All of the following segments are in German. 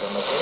Gracias.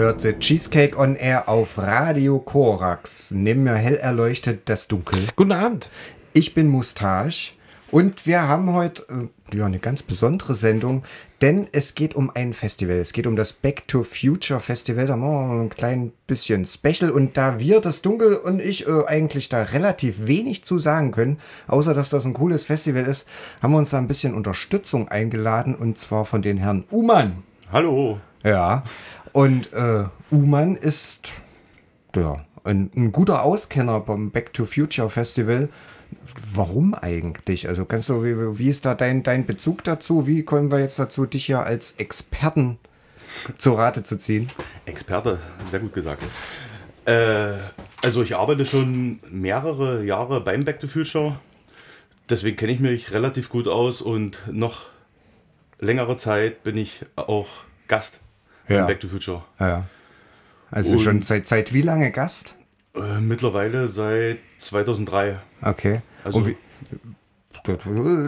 Hört The Cheesecake on Air auf Radio Korax. Neben mir hell erleuchtet das Dunkel. Guten Abend. Ich bin Mustache und wir haben heute äh, ja, eine ganz besondere Sendung, denn es geht um ein Festival. Es geht um das Back to Future Festival. Da machen wir ein klein bisschen Special und da wir, das Dunkel und ich, äh, eigentlich da relativ wenig zu sagen können, außer dass das ein cooles Festival ist, haben wir uns da ein bisschen Unterstützung eingeladen und zwar von den Herrn Uman. Hallo. Ja, und äh, Uman ist ja, ein, ein guter Auskenner beim Back to Future Festival. Warum eigentlich? Also kannst du, wie, wie ist da dein, dein Bezug dazu? Wie kommen wir jetzt dazu, dich ja als Experten zu Rate zu ziehen? Experte, sehr gut gesagt. Äh, also ich arbeite schon mehrere Jahre beim Back to Future. Deswegen kenne ich mich relativ gut aus und noch längere Zeit bin ich auch Gast Ja. Back to Future. Ja. Also Und- schon seit, seit wie lange Gast? Äh, mittlerweile seit 2003. Okay. Also- wie, das, das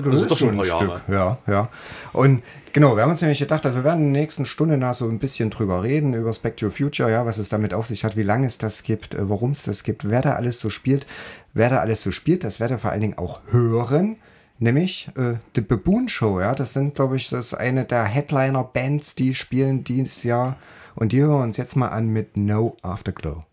sind ist doch schon ein ein paar Stück. Jahre. Ja, ja. Und genau, wir haben uns nämlich gedacht, also wir werden in der nächsten Stunde nach so ein bisschen drüber reden, über Back to Future, ja, was es damit auf sich hat, wie lange es das gibt, äh, warum es das gibt, wer da alles so spielt. Wer da alles so spielt, das werdet ihr vor allen Dingen auch hören. Nämlich äh, The Baboon Show, ja. Das sind, glaube ich, das ist eine der Headliner-Bands, die spielen dieses Jahr. Und die hören wir uns jetzt mal an mit No Afterglow.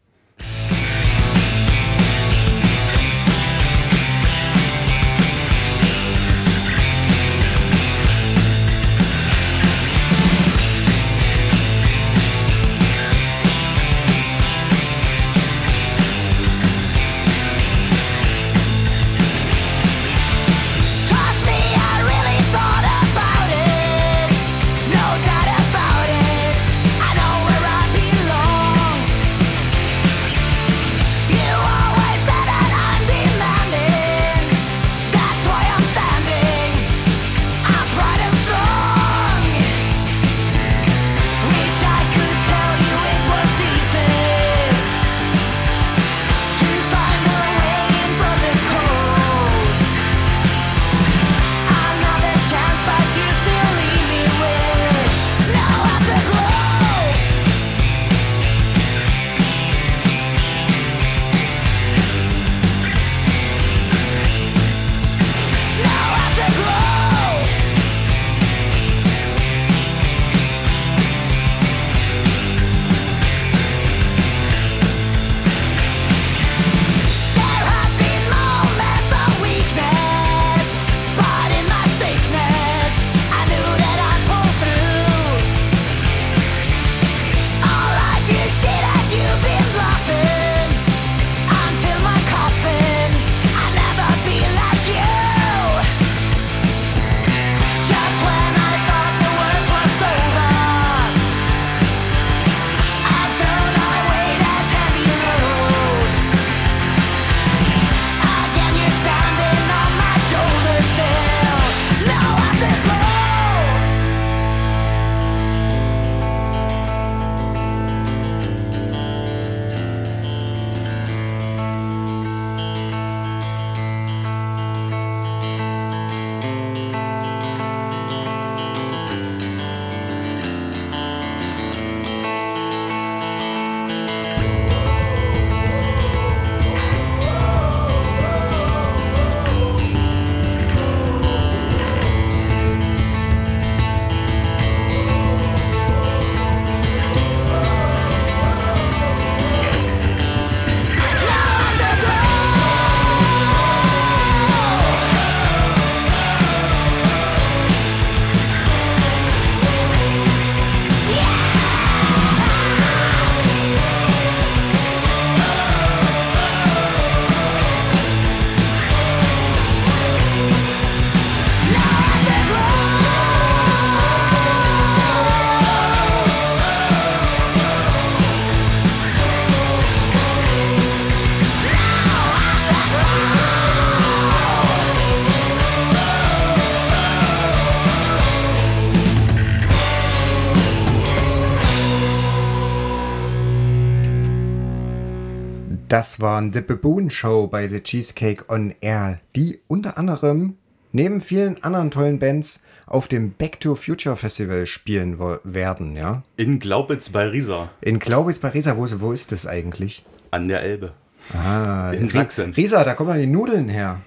Das waren The Baboon Show bei The Cheesecake on Air, die unter anderem neben vielen anderen tollen Bands auf dem Back to Future Festival spielen werden, ja. In Glaubitz bei Riesa In Glaubitz bei Riesa, wo, wo ist das eigentlich? an der Elbe. Ah, In Sachsen. Riesa, da kommen dann die Nudeln her.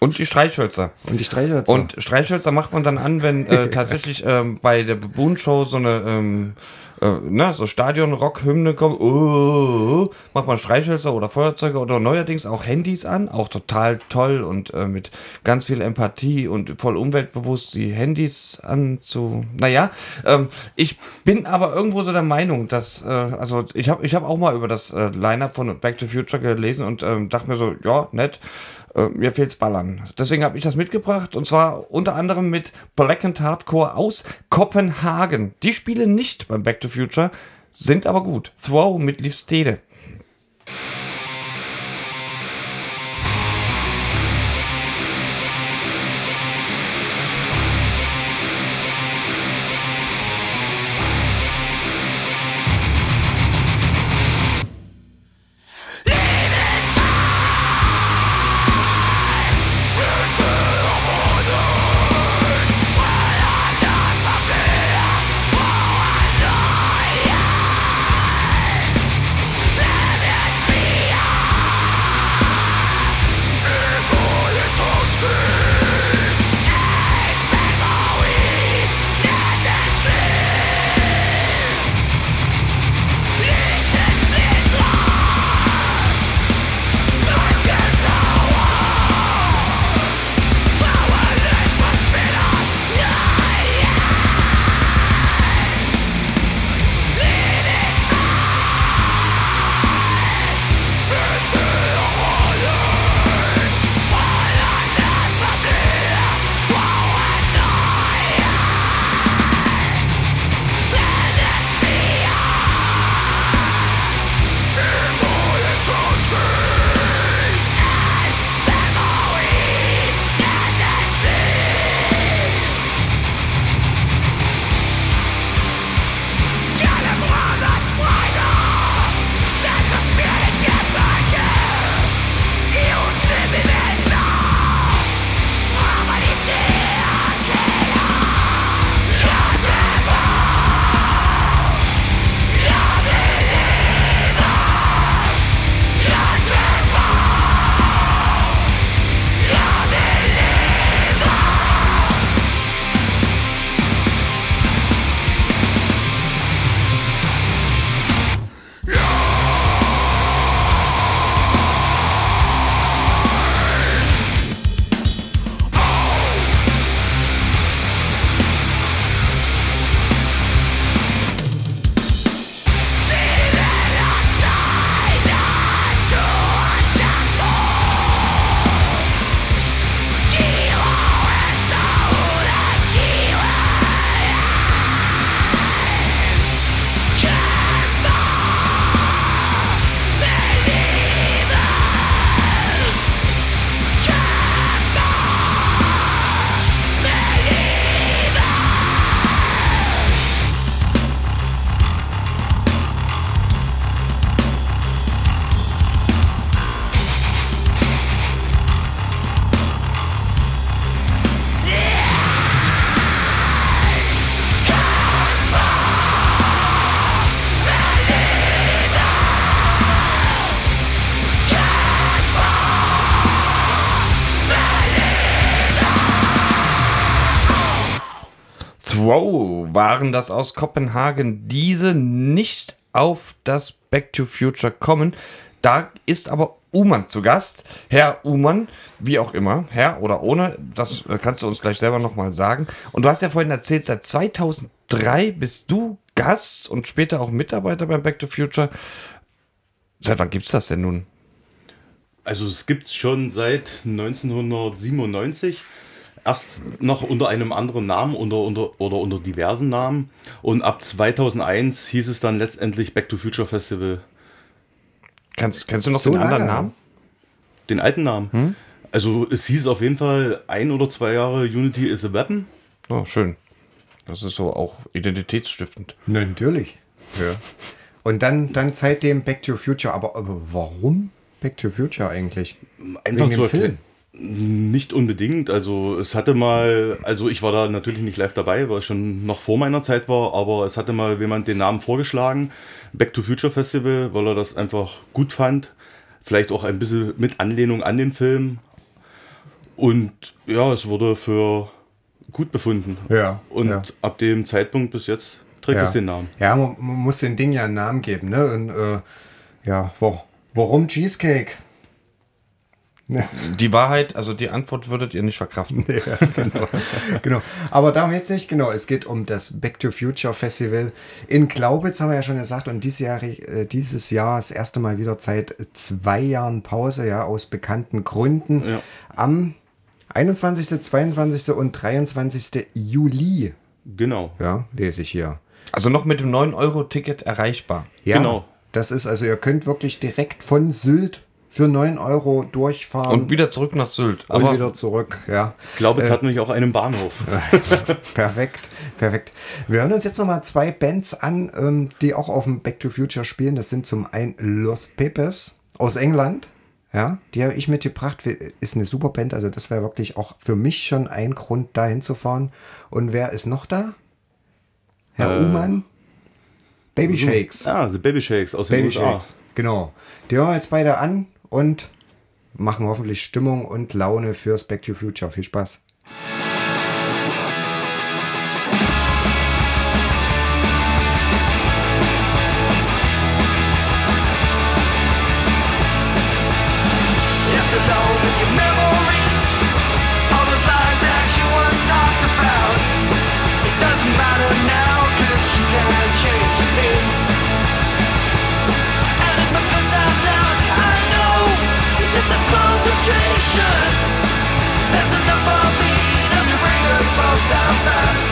Und die Streichhölzer. Und die Streichhölzer. Und Streichhölzer macht man dann an, wenn äh, tatsächlich ähm, bei der Baboon Show so eine ähm, äh, ne, so Stadion-Rock-Hymne kommt. Oh, oh, oh, macht man Streichhölzer oder Feuerzeuge oder neuerdings auch Handys an. Auch total toll und äh, mit ganz viel Empathie und voll umweltbewusst die Handys anzu. Naja, ähm, ich bin aber irgendwo so der Meinung, dass, äh, also ich habe ich hab auch mal über das äh, Line-Up von Back to Future gelesen und ähm, dachte mir so, ja, nett. Äh, mir fehlt's Ballern. Deswegen habe ich das mitgebracht und zwar unter anderem mit Black and Hardcore aus Kopenhagen. Die spielen nicht beim Back to Future, sind aber gut. Throw mit Liv Stede. Waren das aus Kopenhagen, diese nicht auf das Back to Future kommen. Da ist aber Uman zu Gast. Herr Uman, wie auch immer, Herr oder ohne, das äh, kannst du uns gleich selber nochmal sagen. Und du hast ja vorhin erzählt, seit 2003 bist du Gast und später auch Mitarbeiter beim Back to Future. Seit wann gibt's das denn nun? Also es gibt es schon seit 1997. Erst noch unter einem anderen Namen unter, unter, oder unter diversen Namen. Und ab 2001 hieß es dann letztendlich Back to Future Festival. Kennst, kennst du noch So den anderen? Namen? Den alten Namen. Also es hieß auf jeden Fall ein oder zwei Jahre Unity is a Weapon. Oh, schön. Das ist so auch identitätsstiftend. Natürlich. Ja. Und dann, dann seitdem Back to the Future. Aber, aber warum Back to the Future eigentlich? Einfach Wegen zu dem Film? Nicht unbedingt. Also es hatte mal, also ich war da natürlich nicht live dabei, weil es schon noch vor meiner Zeit war, aber es hatte mal jemand den Namen vorgeschlagen, Back to Future Festival, weil er das einfach gut fand. Vielleicht auch ein bisschen mit Anlehnung an den Film. Und ja, es wurde für gut befunden. Ja, Und ja. ab dem Zeitpunkt bis jetzt trägt ja. es den Namen. Ja, man, man muss den Ding ja einen Namen geben, ne? Und äh, ja, wo, warum Cheesecake? Die Wahrheit, also die Antwort würdet ihr nicht verkraften. Ja, genau. genau. Aber darum jetzt nicht, genau. Es geht um das Back to Future Festival in Glaubitz, haben wir ja schon gesagt. Und dieses Jahr, äh, dieses Jahr das erste Mal wieder seit zwei Jahren Pause, ja, aus bekannten Gründen. Ja. Am 21., 22. und 23. Juli, Genau. ja, lese ich hier. Also noch mit dem 9-Euro-Ticket erreichbar. Ja, Genau. Das ist also, ihr könnt wirklich direkt von Sylt für 9 Euro durchfahren Und wieder zurück nach Sylt. und Aber wieder zurück. Ja, Ich glaube, es hat nämlich auch einen Bahnhof. perfekt, perfekt. Wir hören uns jetzt nochmal zwei Bands an, ähm, die auch auf dem Back to Future spielen. Das sind zum einen Los Pepes aus England. Ja, die habe ich mitgebracht. Ist eine super Band. Also das wäre wirklich auch für mich schon ein Grund, da hinzufahren. Und wer ist noch da? Herr Äh, Uhmann? Baby Shakes. Ah, The Baby Shakes aus den Baby USA. Shakes. Genau. Die hören wir jetzt beide an und machen hoffentlich Stimmung und Laune fürs Back to Future. Viel Spaß. the fast.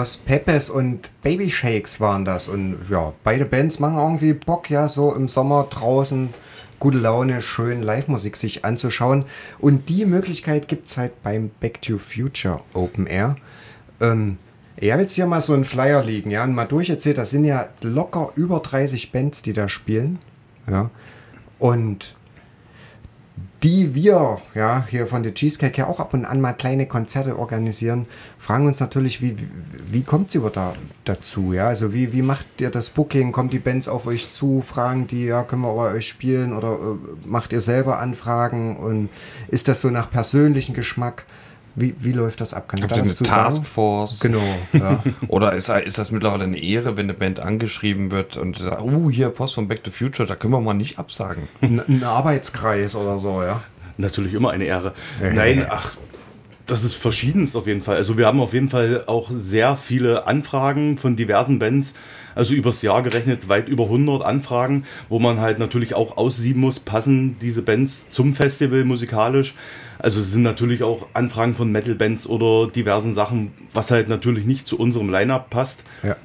Los Pepes und Baby Shakes waren das. Und ja, beide Bands machen irgendwie Bock, ja, so im Sommer draußen gute Laune, schön Live-Musik sich anzuschauen. Und die Möglichkeit gibt es halt beim Back to Future Open Air. Ähm, ich habe jetzt hier mal so einen Flyer liegen, ja, und mal durcherzählt, das sind ja locker über 30 Bands, die da spielen. Ja. Und die wir ja hier von der Cheesecake ja auch ab und an mal kleine Konzerte organisieren, fragen uns natürlich, wie, wie, kommt ihr da dazu? Ja, also wie, wie macht ihr das Booking? Kommen die Bands auf euch zu? Fragen die, ja, können wir bei euch spielen oder äh, macht ihr selber Anfragen? Und ist das so nach persönlichem Geschmack? Wie, wie läuft das ab? Kann Habt ihr eine Taskforce? Genau. Ja. Oder ist, ist das mittlerweile eine Ehre, wenn eine Band angeschrieben wird und sagt, uh, hier Post von Back to Future, da können wir mal nicht absagen. Ein, ein Arbeitskreis oder so, ja. Natürlich immer eine Ehre. Nein, ach, das ist verschiedenst auf jeden Fall. Also wir haben auf jeden Fall auch sehr viele Anfragen von diversen Bands. Also übers Jahr gerechnet weit über 100 Anfragen, wo man halt natürlich auch aussieben muss, passen diese Bands zum Festival musikalisch. Also es sind natürlich auch Anfragen von Metal-Bands oder diversen Sachen, was halt natürlich nicht zu unserem Line-Up passt. ja.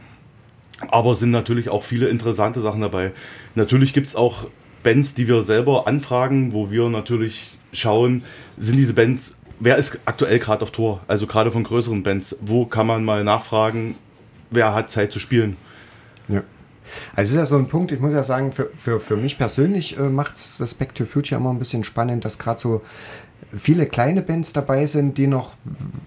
Aber es sind natürlich auch viele interessante Sachen dabei. Natürlich gibt es auch Bands, die wir selber anfragen, wo wir natürlich schauen, sind diese Bands, wer ist aktuell gerade auf Tour? Also gerade von größeren Bands, wo kann man mal nachfragen, wer hat Zeit zu spielen? Ja. Also ist ja so ein Punkt, ich muss ja sagen, für, für, für mich persönlich äh, macht das Back to Future immer ein bisschen spannend, dass gerade so viele kleine Bands dabei sind, die noch,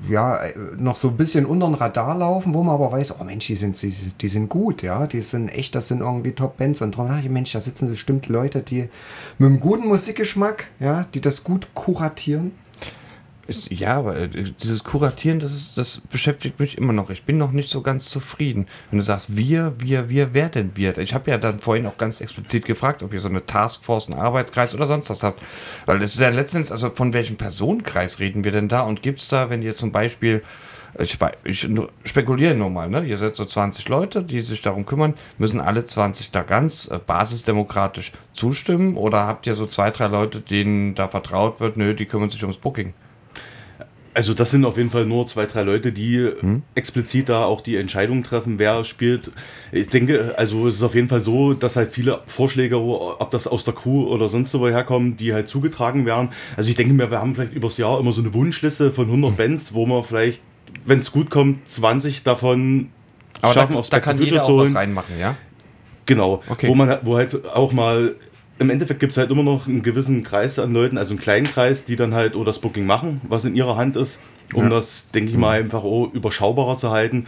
ja, noch so ein bisschen unter den Radar laufen, wo man aber weiß, oh Mensch, die sind, die, die sind gut, ja, die sind echt, das sind irgendwie Top-Bands und darum, ach, Mensch, da sitzen bestimmt Leute, die mit einem guten Musikgeschmack, ja, die das gut kuratieren. Ja, aber äh, dieses Kuratieren, das, ist, das beschäftigt mich immer noch. Ich bin noch nicht so ganz zufrieden. Wenn du sagst, wir, wir, wir, wer denn wir? Ich habe ja dann vorhin auch ganz explizit gefragt, ob ihr so eine Taskforce, einen Arbeitskreis oder sonst was habt. Weil das ist ja letztens, also von welchem Personenkreis reden wir denn da? Und gibt es da, wenn ihr zum Beispiel, ich, ich spekuliere nur mal, ne? ihr seid so 20 Leute, die sich darum kümmern, müssen alle 20 da ganz äh, basisdemokratisch zustimmen? Oder habt ihr so zwei, drei Leute, denen da vertraut wird, nö, die kümmern sich ums Booking? Also das sind auf jeden Fall nur zwei, drei Leute, die explizit da auch die Entscheidung treffen, wer spielt. Ich denke, also es ist auf jeden Fall so, dass halt viele Vorschläge, ob das aus der Crew oder sonst wo herkommen, die halt zugetragen werden. Also ich denke mir, wir haben vielleicht übers Jahr immer so eine Wunschliste von 100 Bands, wo man vielleicht, wenn es gut kommt, 20 davon Aber schaffen, da, aufs da kann Future jeder zu auch was reinmachen, ja? Genau, Okay. wo man wo halt auch mal im Endeffekt gibt es halt immer noch einen gewissen Kreis an Leuten, also einen kleinen Kreis, die dann halt oh, das Booking machen, was in ihrer Hand ist, um Ja. das, denke ich mal, einfach oh, überschaubarer zu halten.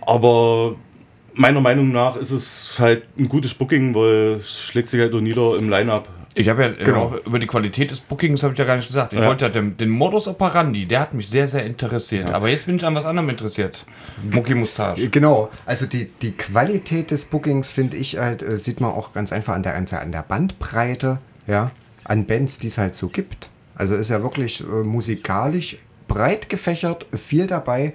Aber meiner Meinung nach ist es halt ein gutes Booking, weil es schlägt sich halt nur nieder im Line-Up. Ich habe ja Genau. über die Qualität des Bookings habe ich ja gar nicht gesagt. Ich Ja. wollte ja den, den Modus operandi, der hat mich sehr, sehr interessiert. Aber jetzt bin ich an was anderem interessiert. Mucki Mustache. Genau, also die, die Qualität des Bookings finde ich halt, äh, sieht man auch ganz einfach an der, an der- an der Bandbreite, ja, an Bands, die es halt so gibt. Also ist ja wirklich äh, musikalisch breit gefächert, viel dabei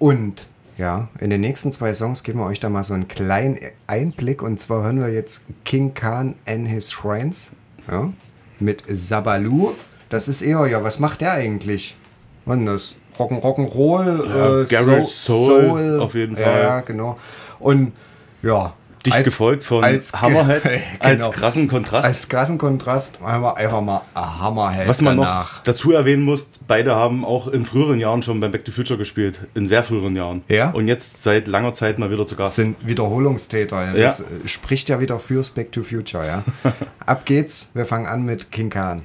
und ja, in den nächsten zwei Songs geben wir euch da mal so einen kleinen Einblick und zwar hören wir jetzt King Khan and His Shrines, ja, mit Sabalu. Das ist eher, ja, was macht der eigentlich? Wann das? Rock'n Rock'n'Roll, Ja, äh, Garage Soul, auf jeden Fall. Ja, genau. Und ja. Dicht als- gefolgt von als- Hammerhead als Genau. krassen Kontrast. Als krassen Kontrast wir einfach mal a Hammerhead Was man danach. noch dazu erwähnen muss, beide haben auch in früheren Jahren schon beim Back to Future gespielt. In sehr früheren Jahren. Ja? Und jetzt seit langer Zeit mal wieder Gast. sind Wiederholungstäter. Ja. Das äh, spricht ja wieder fürs Back to Future, ja. Ab geht's. Wir fangen an mit King Khan.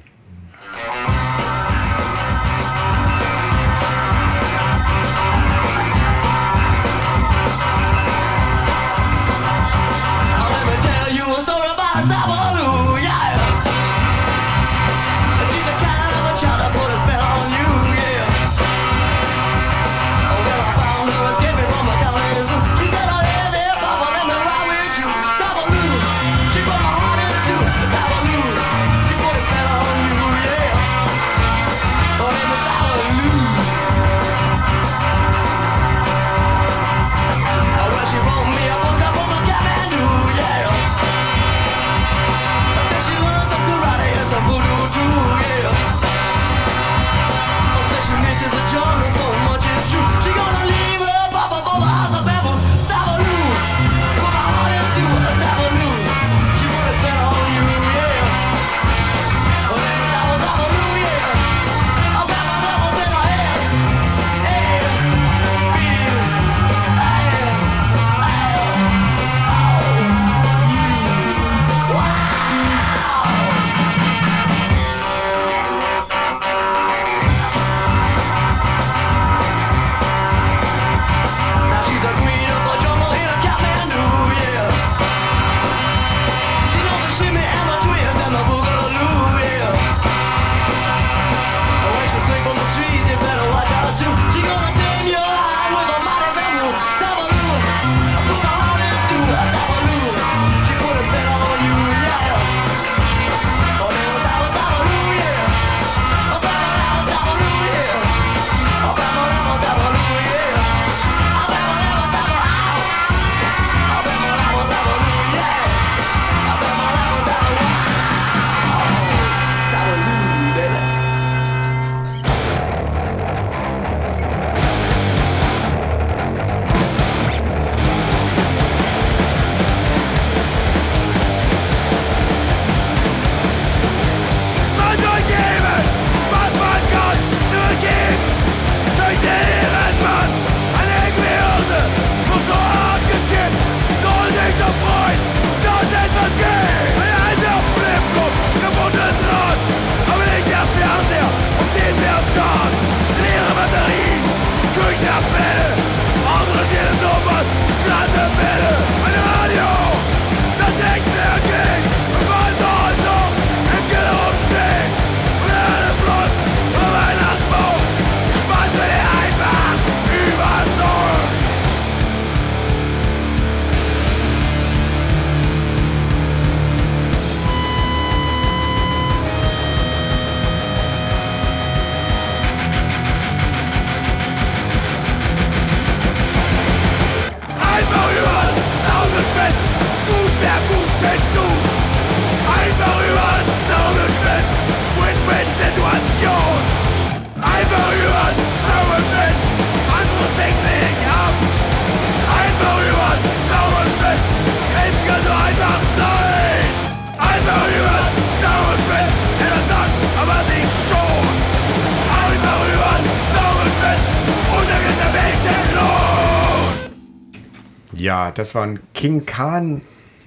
Das waren King Khan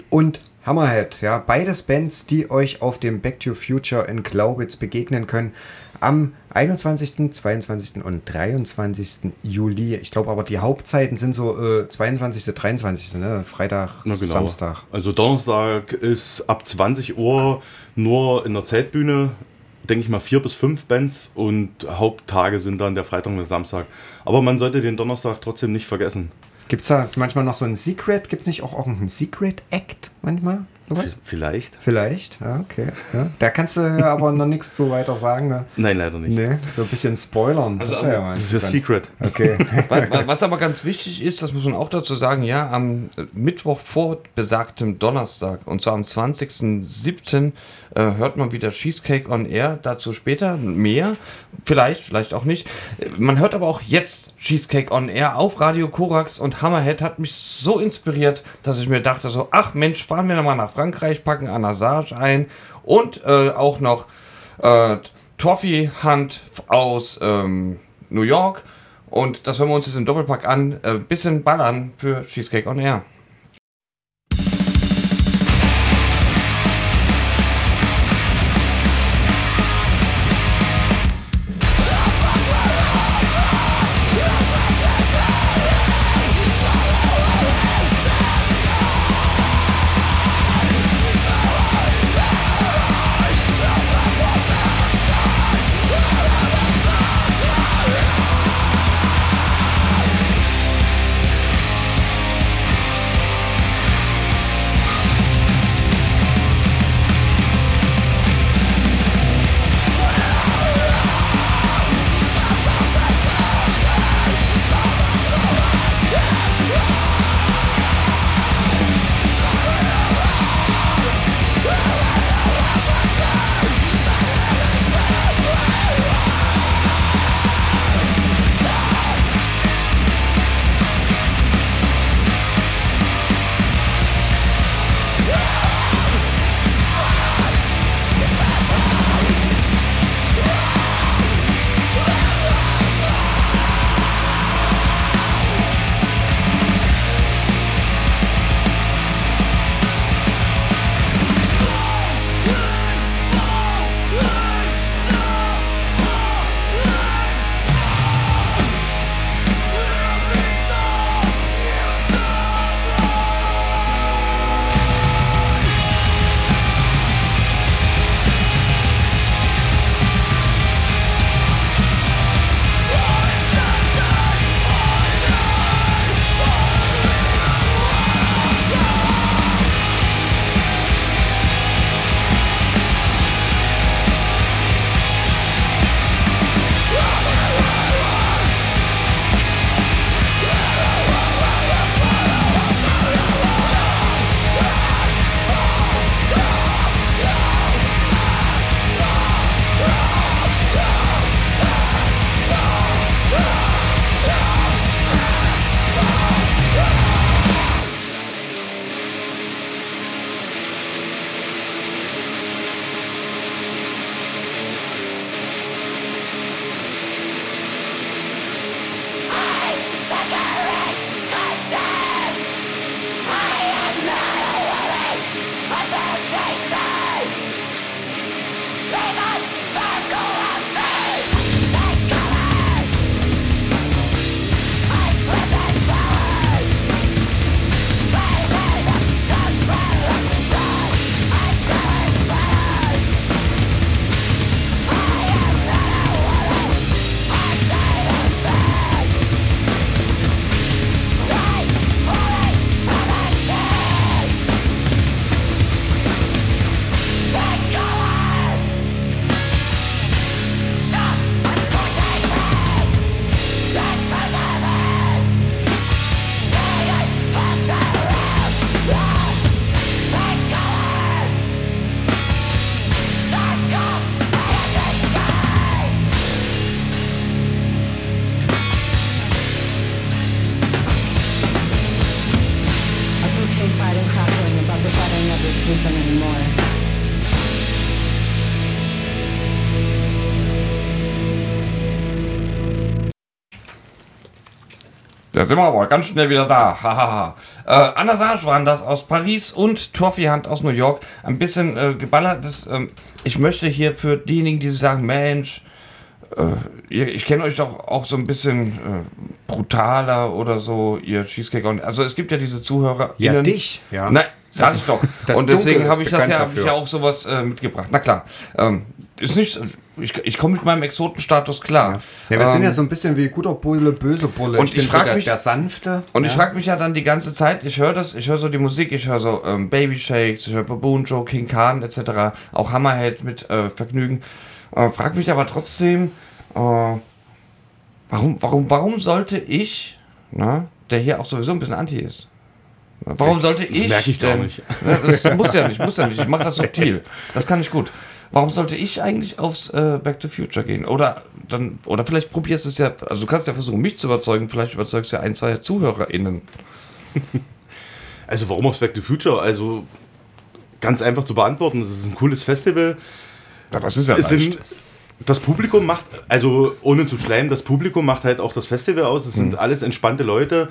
und Hammerhead. Ja, beides Bands, die euch auf dem Back to Future in Glaubitz begegnen können. Am 21., 22. und 23. Juli. Ich glaube aber, die Hauptzeiten sind so äh, 22., 23. Ne? Freitag, Na genau. Samstag. Also Donnerstag ist ab 20 Uhr nur in der Zeltbühne, denke ich mal, vier bis fünf Bands und Haupttage sind dann der Freitag und der Samstag. Aber man sollte den Donnerstag trotzdem nicht vergessen. Gibt es da manchmal noch so ein Secret? Gibt es nicht auch irgendeinen Secret Act manchmal? Sowas? Vielleicht? Vielleicht, ja, okay. Ja. Da kannst du ja aber noch nichts zu weiter sagen. Ne? Nein, leider nicht. Nee, so ein bisschen spoilern. Also, wär ja Das ist ja interessant. Secret. Okay. Wa- wa- Was aber ganz wichtig ist, das muss man auch dazu sagen, ja, am Mittwoch vor besagtem Donnerstag, und zwar am 20.07. Äh, hört man wieder Cheesecake on Air, dazu später mehr, vielleicht, vielleicht auch nicht. Man hört aber auch jetzt Cheesecake on Air auf Radio Korax und Hammerhead hat mich so inspiriert, dass ich mir dachte so, ach Mensch, fahren wir nochmal nach Frankreich, packen Anasage ein und äh, auch noch äh, Toffee Hunt aus ähm, New York. Und das hören wir uns jetzt im Doppelpack an. Äh, bisschen ballern für Cheesecake on Air. Sind wir aber ganz schnell wieder da. Hahaha. äh, Anna Sage waren das aus Paris und Toffee Hunt aus New York. Ein bisschen äh, geballertes. Ähm, ich möchte hier für diejenigen, die sagen, Mensch, äh, ich kenne euch doch auch so ein bisschen äh, brutaler oder so, ihr Cheesecake. Und, also es gibt ja diese Zuhörer. Ja, dich, ja. Nein, sag ich doch. das Und deswegen habe ist ich das ja, hab ich ja auch sowas äh, mitgebracht. Na klar. Ähm, ist nicht. Ich, ich komme mit meinem Exotenstatus klar. Ja, wir sind Ähm, ja so ein bisschen wie guter Bulle, böse Bulle. Und bin ich so frag der, mich- der Sanfte. Und ich frage mich ja dann die ganze Zeit, ich höre das, ich höre so die Musik, ich höre so ähm, Baby Shakes, ich höre Baboon Joe, King Khan etc., auch Hammerhead mit äh, Vergnügen. Äh, frag mich aber trotzdem, äh, warum, warum, warum sollte ich, na, der hier auch sowieso ein bisschen anti ist, warum sollte ich. merke ich denn- nicht. Ja, das muss ja nicht, muss ja nicht. Ich mache das subtil. Das kann ich gut. Warum sollte ich eigentlich aufs äh, Back to Future gehen? Oder dann, oder vielleicht probierst du es ja, also du kannst ja versuchen, mich zu überzeugen, vielleicht überzeugst du ja ein, zwei ZuhörerInnen. Also warum aufs Back to Future? Also ganz einfach zu beantworten. Es ist ein cooles Festival. Ja, das ist ja Es sind, das Publikum macht, also ohne zu schleimen, das Publikum macht halt auch das Festival aus. Es sind alles entspannte Leute.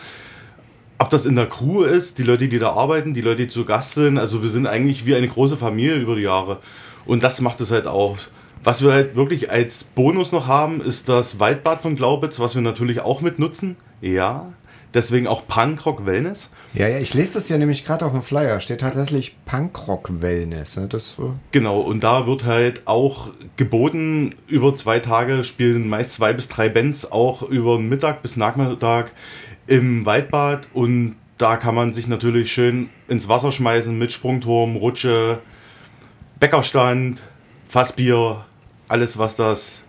Ob das in der Crew ist, die Leute, die da arbeiten, die Leute, die zu Gast sind. Also wir sind eigentlich wie eine große Familie über die Jahre. Und das macht es halt auch. Was wir halt wirklich als Bonus noch haben, ist das Waldbad von Glaubitz, was wir natürlich auch mit nutzen. Ja. Deswegen auch Punkrock Wellness. Ja, ja, ich lese das ja nämlich gerade auf dem Flyer. Steht tatsächlich Punkrock-Wellness. Ne? Das, äh, Genau, und da wird halt auch geboten, über zwei Tage spielen meist zwei bis drei Bands auch über Mittag bis Nachmittag im Waldbad und da kann man sich natürlich schön ins Wasser schmeißen mit Sprungturm, Rutsche, Bäckerstand, Fassbier, alles was das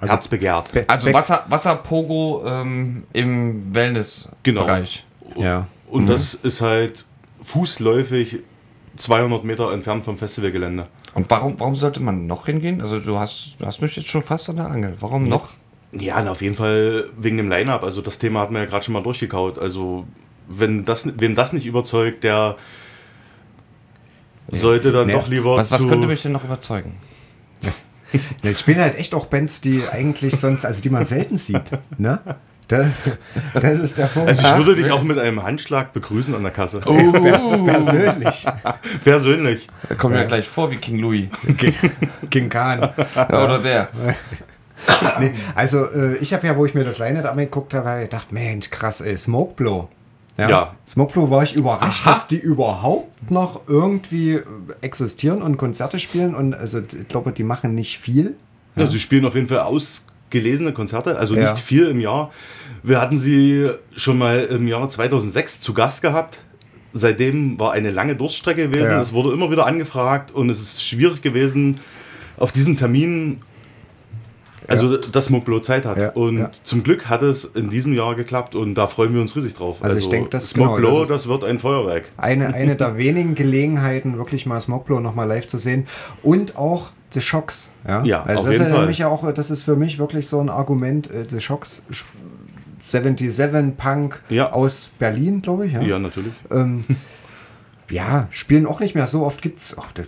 Also- Herz begehrt. Be- Also Wasser, Wasserpogo ähm, im Wellness-Bereich. Ja. Und das ist halt fußläufig 200 Meter entfernt vom Festivalgelände. Und warum, warum sollte man noch hingehen? Also du hast, du hast mich jetzt schon fast an der Angel. Warum noch? Ja, na, auf jeden Fall wegen dem Line-Up. Also das Thema hatten wir ja gerade schon mal durchgekaut. Also wenn das, wem das nicht überzeugt, der sollte dann Nee. doch lieber Was, was könnte mich denn noch überzeugen? Ja, es spielen halt echt auch Bands, die eigentlich sonst, also die man selten sieht. Ne? Da, das ist der Punkt. also ich würde dich auch mit einem Handschlag begrüßen an der Kasse. Oh. Per- persönlich. Persönlich. Da kommt mir ja gleich vor wie King Louis. King, King Khan. Ja, oder der. Nee, also äh, ich habe ja, wo ich mir das Line-Up angeguckt habe, hab ich gedacht, Mensch, krass, ey, Smokeblow. Ja. Smokeblow war ich überrascht, Aha. dass die überhaupt noch irgendwie äh, existieren und Konzerte spielen. Und also ich glaube, die machen nicht viel. Ja. sie spielen auf jeden Fall ausgelesene Konzerte, also Ja. nicht viel im Jahr. Wir hatten sie schon mal im Jahr 2006 zu Gast gehabt. Seitdem war eine lange Durststrecke gewesen. Ja. Es wurde immer wieder angefragt und es ist schwierig gewesen, auf diesen Termin, also dass Smokeblow Zeit hat. Ja, Und ja. zum Glück hat es in diesem Jahr geklappt und da freuen wir uns riesig drauf. Also ich denke, das- genau, das das, ist- wird ein Feuerwerk. Eine, eine der wenigen Gelegenheiten, wirklich mal Smokeblow nochmal live zu sehen. Und auch The Shocks. Ja, Ja, also auf das jeden ist ja Fall. ja auch, das ist für mich wirklich so ein Argument. äh, The Shocks 77 Punk Ja. aus Berlin, glaube ich. Ja. Ja, natürlich. Ähm, ja, spielen auch nicht mehr so oft gibt's d-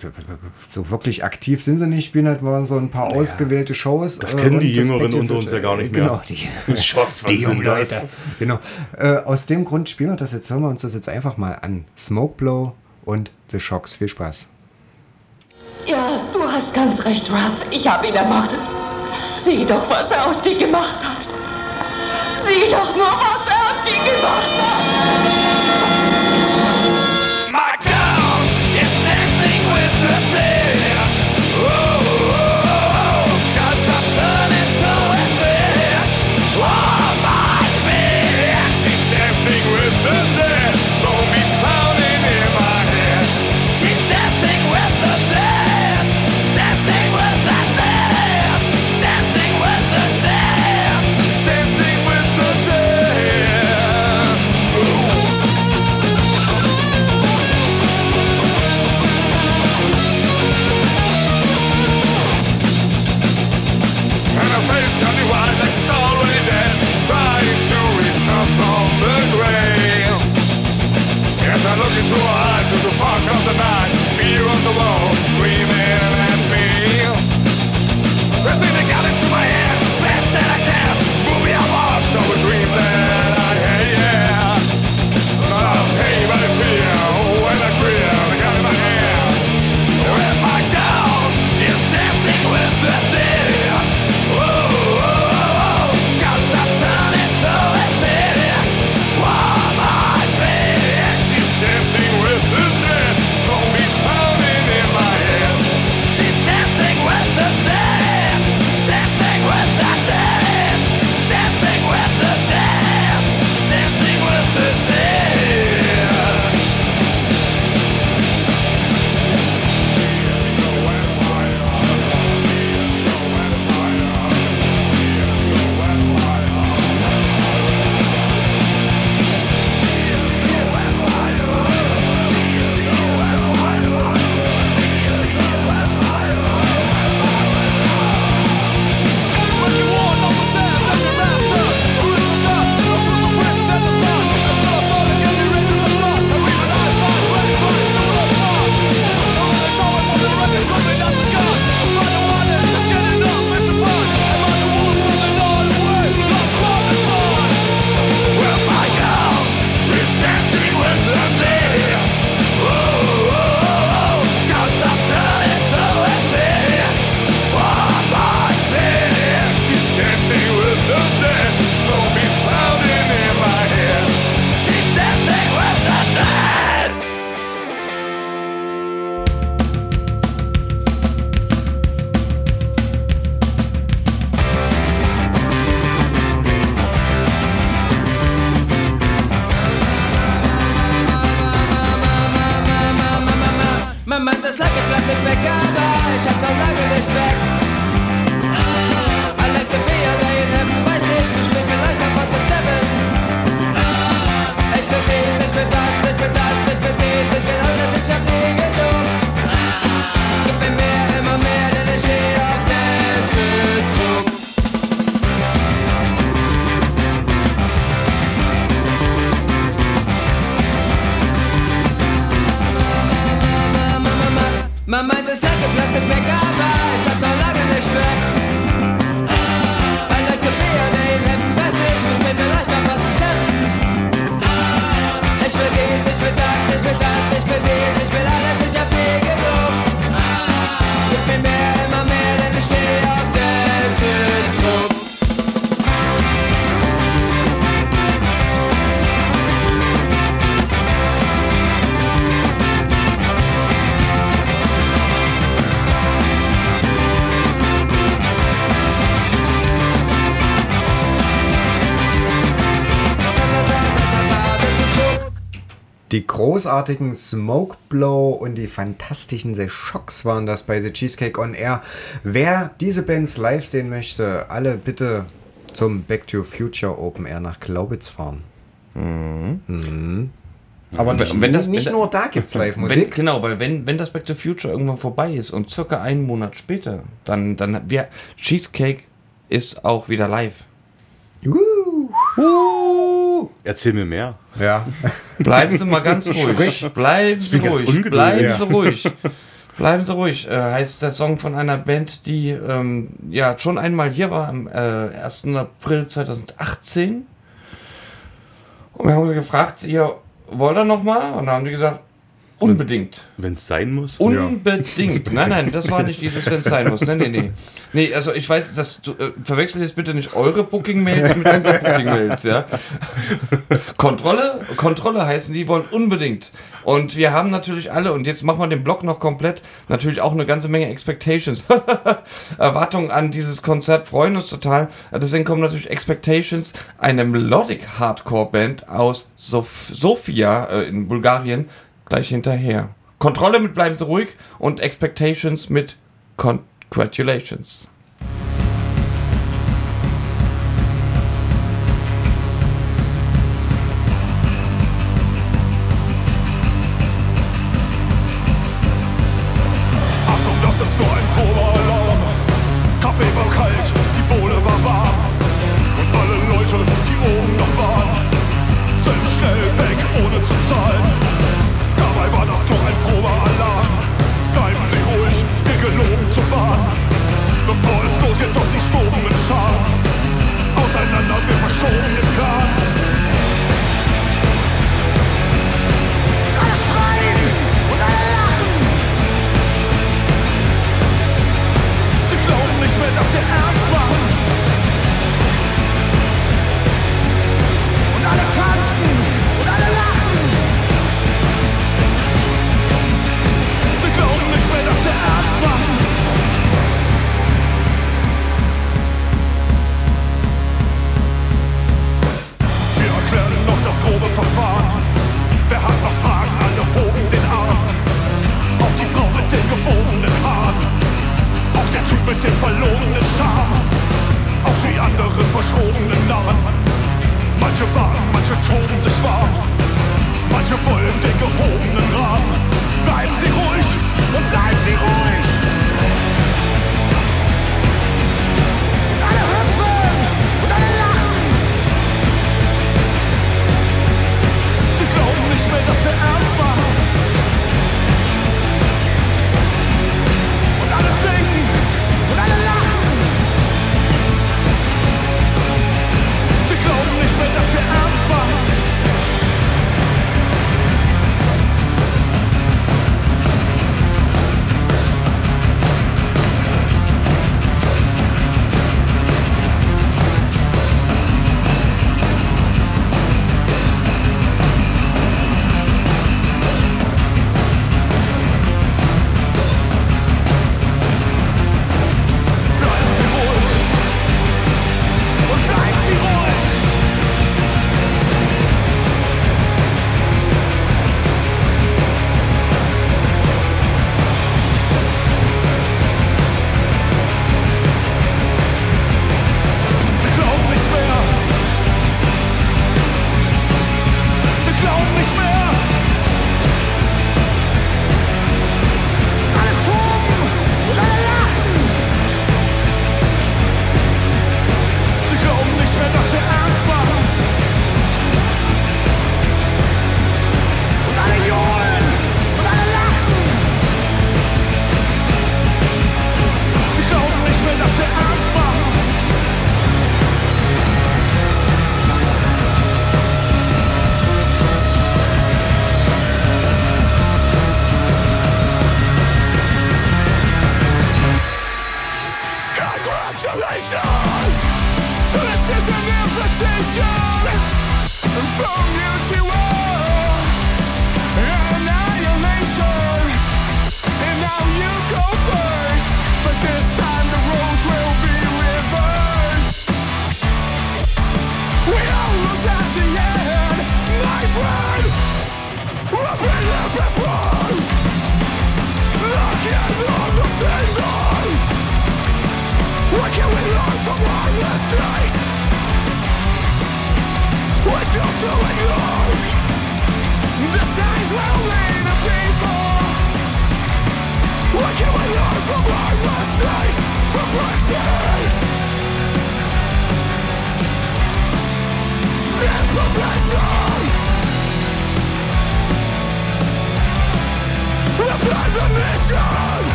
so wirklich aktiv sind sie nicht, spielen halt mal so ein paar ausgewählte Shows. Das kennen die Jüngeren unter uns ja gar nicht mehr. Genau, die, Schocks, die jungen das? Leute. Genau. Äh, aus dem Grund spielen wir das jetzt, hören wir uns das jetzt einfach mal an. Smokeblow und The Shocks. Viel Spaß. Ja, du hast ganz recht, Ralph. Ich habe ihn ermordet. Sieh doch, was er aus dir gemacht hat. Sieh doch nur, was er aus dir gemacht hat. Großartigen Smoke Blow und die fantastischen The Shocks waren das bei The Cheesecake on Air. Wer diese Bands live sehen möchte, alle bitte zum Back to Future Open Air nach Glaubitz fahren. Mhm. Aber nicht, Wenn das- nicht wenn nur da gibt's Wenn, Live-Musik. genau, weil wenn, wenn das Back to Future irgendwann vorbei ist und circa einen Monat später, dann, dann wir, Cheesecake ist auch wieder live. Uh, Uh, Erzähl mir mehr. ja. bleiben Sie mal ganz ruhig. Bleiben Sie ruhig. Bleiben. Sie ruhig. Bleiben Sie ruhig. Äh, heißt der Song von einer Band, die ähm, ja schon einmal hier war am äh, 1. April 2018. Und wir haben sie gefragt, ihr wollt ihr noch mal? Und dann haben die gesagt, unbedingt. Wenn es sein muss. Unbedingt. Nein, nein, das war nicht dieses, wenn es sein muss. Nee, nee, nee. Nee, also ich weiß, dass du äh, verwechselt jetzt bitte nicht eure Booking-Mails mit unseren Booking-Mails, ja. Kontrolle, Kontrolle heißen, die wollen unbedingt. Und wir haben natürlich alle, und jetzt machen wir den Blog noch komplett, natürlich auch eine ganze Menge Expectations. Erwartungen an dieses Konzert freuen uns total. Deswegen kommen natürlich Expectations, eine Melodic Hardcore-Band aus Sof Sofia äh, in Bulgarien, gleich hinterher. Kontrolle mit Bleiben Sie ruhig und Expectations mit Congratulations.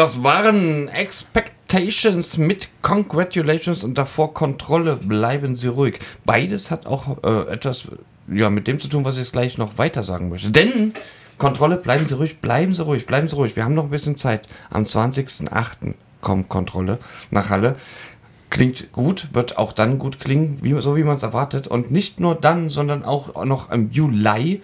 Das waren Expectations mit Congratulations und davor Kontrolle. Bleiben Sie ruhig. Beides hat auch äh, etwas ja, mit dem zu tun, was ich jetzt gleich noch weiter sagen möchte. Denn Kontrolle, bleiben Sie ruhig, bleiben Sie ruhig, bleiben Sie ruhig. Wir haben noch ein bisschen Zeit. Am 20.08. kommt Kontrolle nach Halle. Klingt gut, wird auch dann gut klingen, wie, so wie man es erwartet. Und nicht nur dann, sondern auch noch im Juli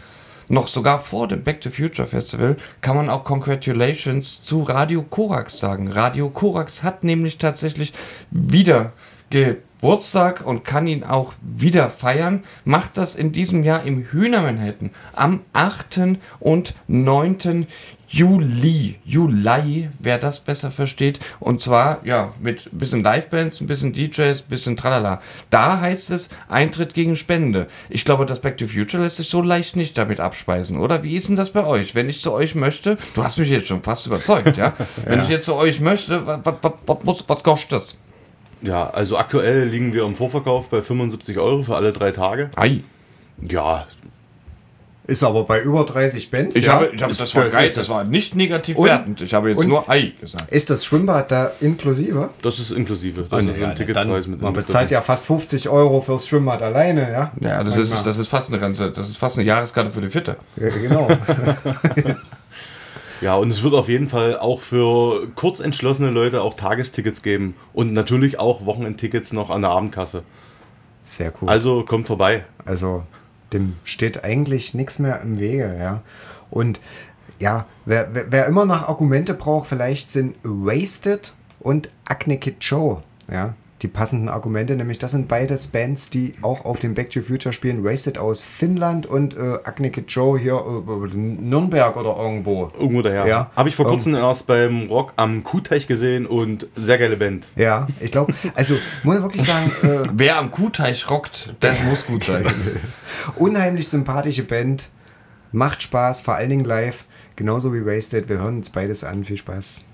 noch sogar vor dem Back to Future Festival kann man auch Congratulations zu Radio Korax sagen. Radio Korax hat nämlich tatsächlich wieder Geburtstag und kann ihn auch wieder feiern. Macht das in diesem Jahr im Hühner Manhattan am 8. und 9. Juli, Juli, wer das besser versteht. Und zwar, ja, mit ein bisschen Livebands, ein bisschen DJs, ein bisschen tralala. Da heißt es Eintritt gegen Spende. Ich glaube, das Back to Future lässt sich so leicht nicht damit abspeisen, oder? Wie ist denn das bei euch? Wenn ich zu euch möchte, du hast mich jetzt schon fast überzeugt, ja? Wenn ich jetzt zu euch möchte, was, was, was, was kostet das? Ja, also aktuell liegen wir im Vorverkauf bei 75 Euro für alle drei Tage. Ei. Ja, Ist aber bei über 30 Bands. Ich ja? habe, ich habe, das war das geil, das war nicht negativ Und- wertend. Ich habe jetzt und- nur Ei gesagt. Ist das Schwimmbad da inklusive? das ist inklusive. Das Ah, ist nee, ein ja, Ticketpreis dann- mit Man bezahlt ja fast 50 Euro fürs Schwimmbad alleine, ja? Ja, das ist, das ist fast eine ganze, das ist fast eine Jahreskarte für die Fitte. Ja, genau. Ja, und es wird auf jeden Fall auch für kurz entschlossene Leute auch Tagestickets geben. Und natürlich auch Wochenendtickets noch an der Abendkasse. Sehr cool. Also kommt vorbei. Also dem steht eigentlich nichts mehr im Wege, ja. Und ja, wer, wer, wer immer noch Argumente braucht, vielleicht sind Wasted und Acne Kid Joe, ja. Die passenden Argumente, nämlich das sind beides Bands, die auch auf dem Back to Future spielen. Wasted aus Finnland und äh, Kid Joe hier äh, Nürnberg oder irgendwo. Irgendwo daher. Ja. Habe ich vor kurzem erst beim Rock am Kuhteich gesehen und sehr geile Band. Ja, ich glaube, also muss ich wirklich sagen, äh, Wer am Kuhteich rockt, das muss gut sein. unheimlich sympathische Band, macht Spaß, vor allen Dingen live, genauso wie Wasted. Wir hören uns beides an, viel Spaß.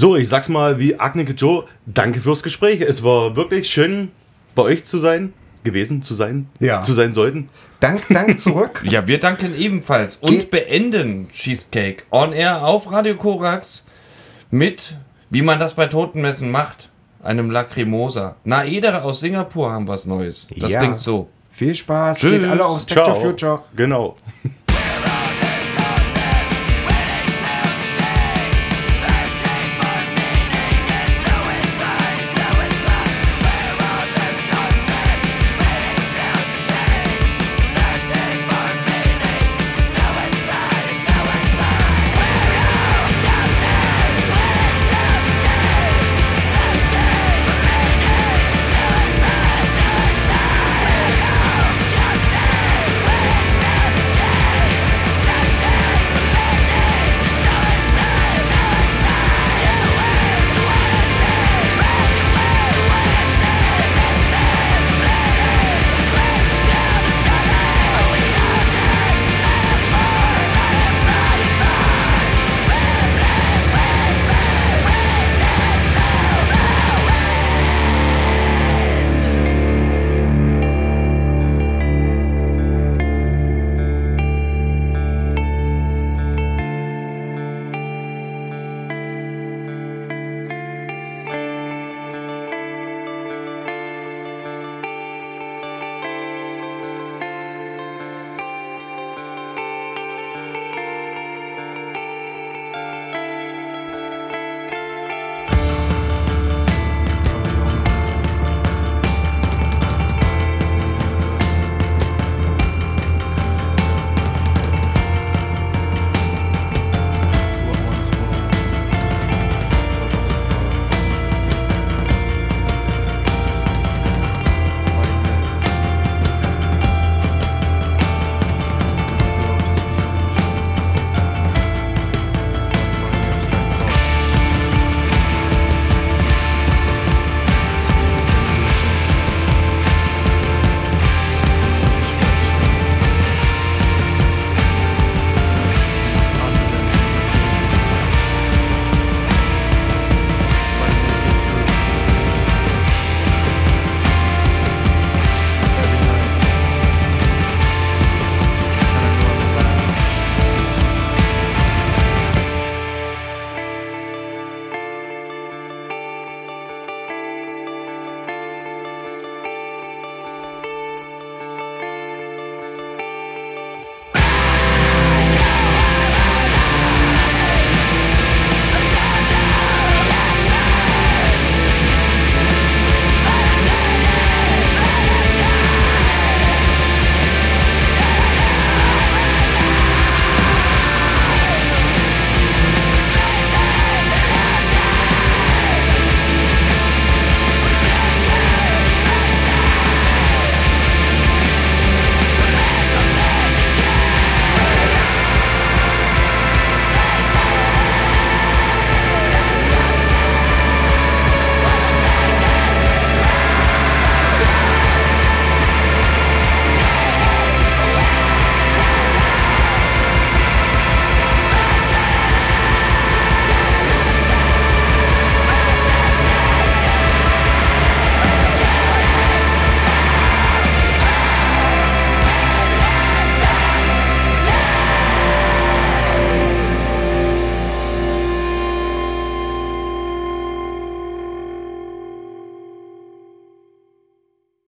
So, ich sag's mal wie Agnike Joe, danke fürs Gespräch. Es war wirklich schön, bei euch zu sein, gewesen zu sein, ja. zu sein sollten. Dank, Dank zurück. ja, wir danken ebenfalls und Ge beenden Cheesecake on Air auf Radio Korax mit, wie man das bei Totenmessen macht, einem Lacrimosa. Naeder aus Singapur haben was Neues. Das ja. klingt so. Viel Spaß, Tschüss. geht alle aus Spectre Ciao. Future. Genau.